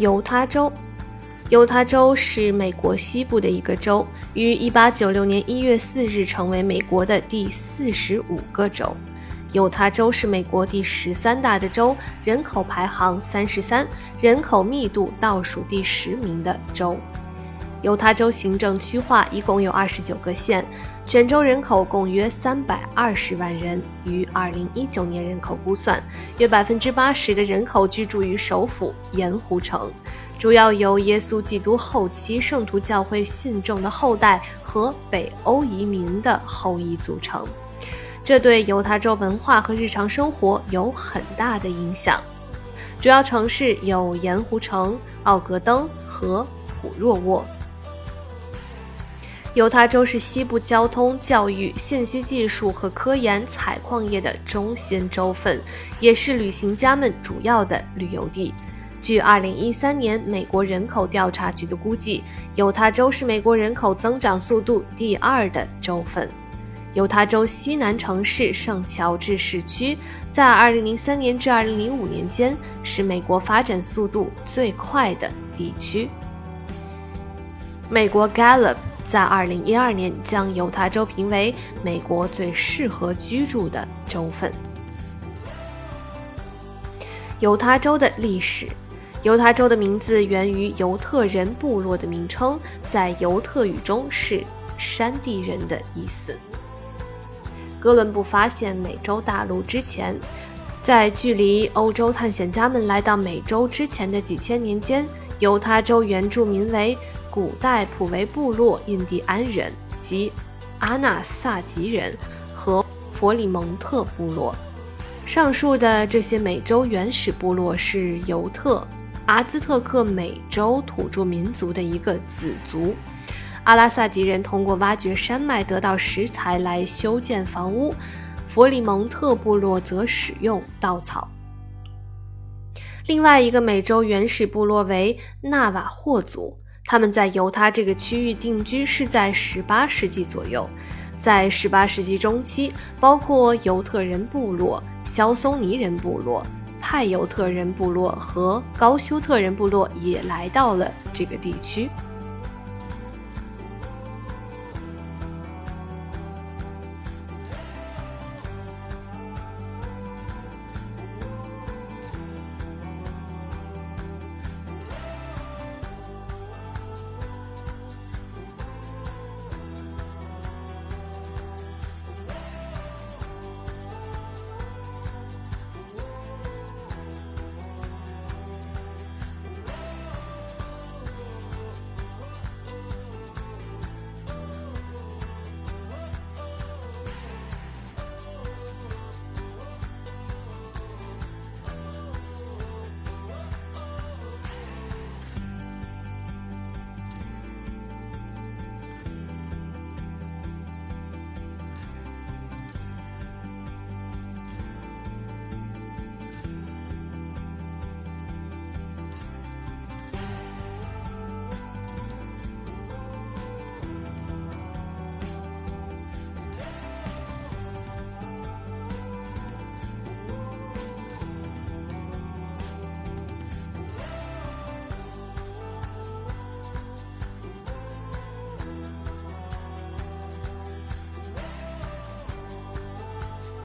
犹他州，犹他州是美国西部的一个州，于1896年1月4日成为美国的第四十五个州。犹他州是美国第十三大的州，人口排行三十三，人口密度倒数第十名的州。犹他州行政区划一共有二十九个县，全州人口共约三百二十万人。于二零一九年人口估算，约百分之八十的人口居住于首府盐湖城，主要由耶稣基督后期圣徒教会信众的后代和北欧移民的后裔组成。这对犹他州文化和日常生活有很大的影响。主要城市有盐湖城、奥格登和普若沃。犹他州是西部交通、教育、信息技术和科研、采矿业的中心州份，也是旅行家们主要的旅游地。据2013年美国人口调查局的估计，犹他州是美国人口增长速度第二的州份。犹他州西南城市圣乔治市区，在2003年至2005年间是美国发展速度最快的地区。美国 Gallup。在2012年，将犹他州评为美国最适合居住的州份。犹他州的历史，犹他州的名字源于犹特人部落的名称，在犹特语中是“山地人”的意思。哥伦布发现美洲大陆之前，在距离欧洲探险家们来到美洲之前的几千年间，犹他州原住民为。古代普维部落印第安人及阿纳萨吉人和佛里蒙特部落，上述的这些美洲原始部落是尤特阿兹特克美洲土著民族的一个子族。阿拉萨吉人通过挖掘山脉得到石材来修建房屋，佛里蒙特部落则使用稻草。另外一个美洲原始部落为纳瓦霍族。他们在犹他这个区域定居是在18世纪左右，在18世纪中期，包括犹特人部落、肖松尼人部落、派犹特人部落和高休特人部落也来到了这个地区。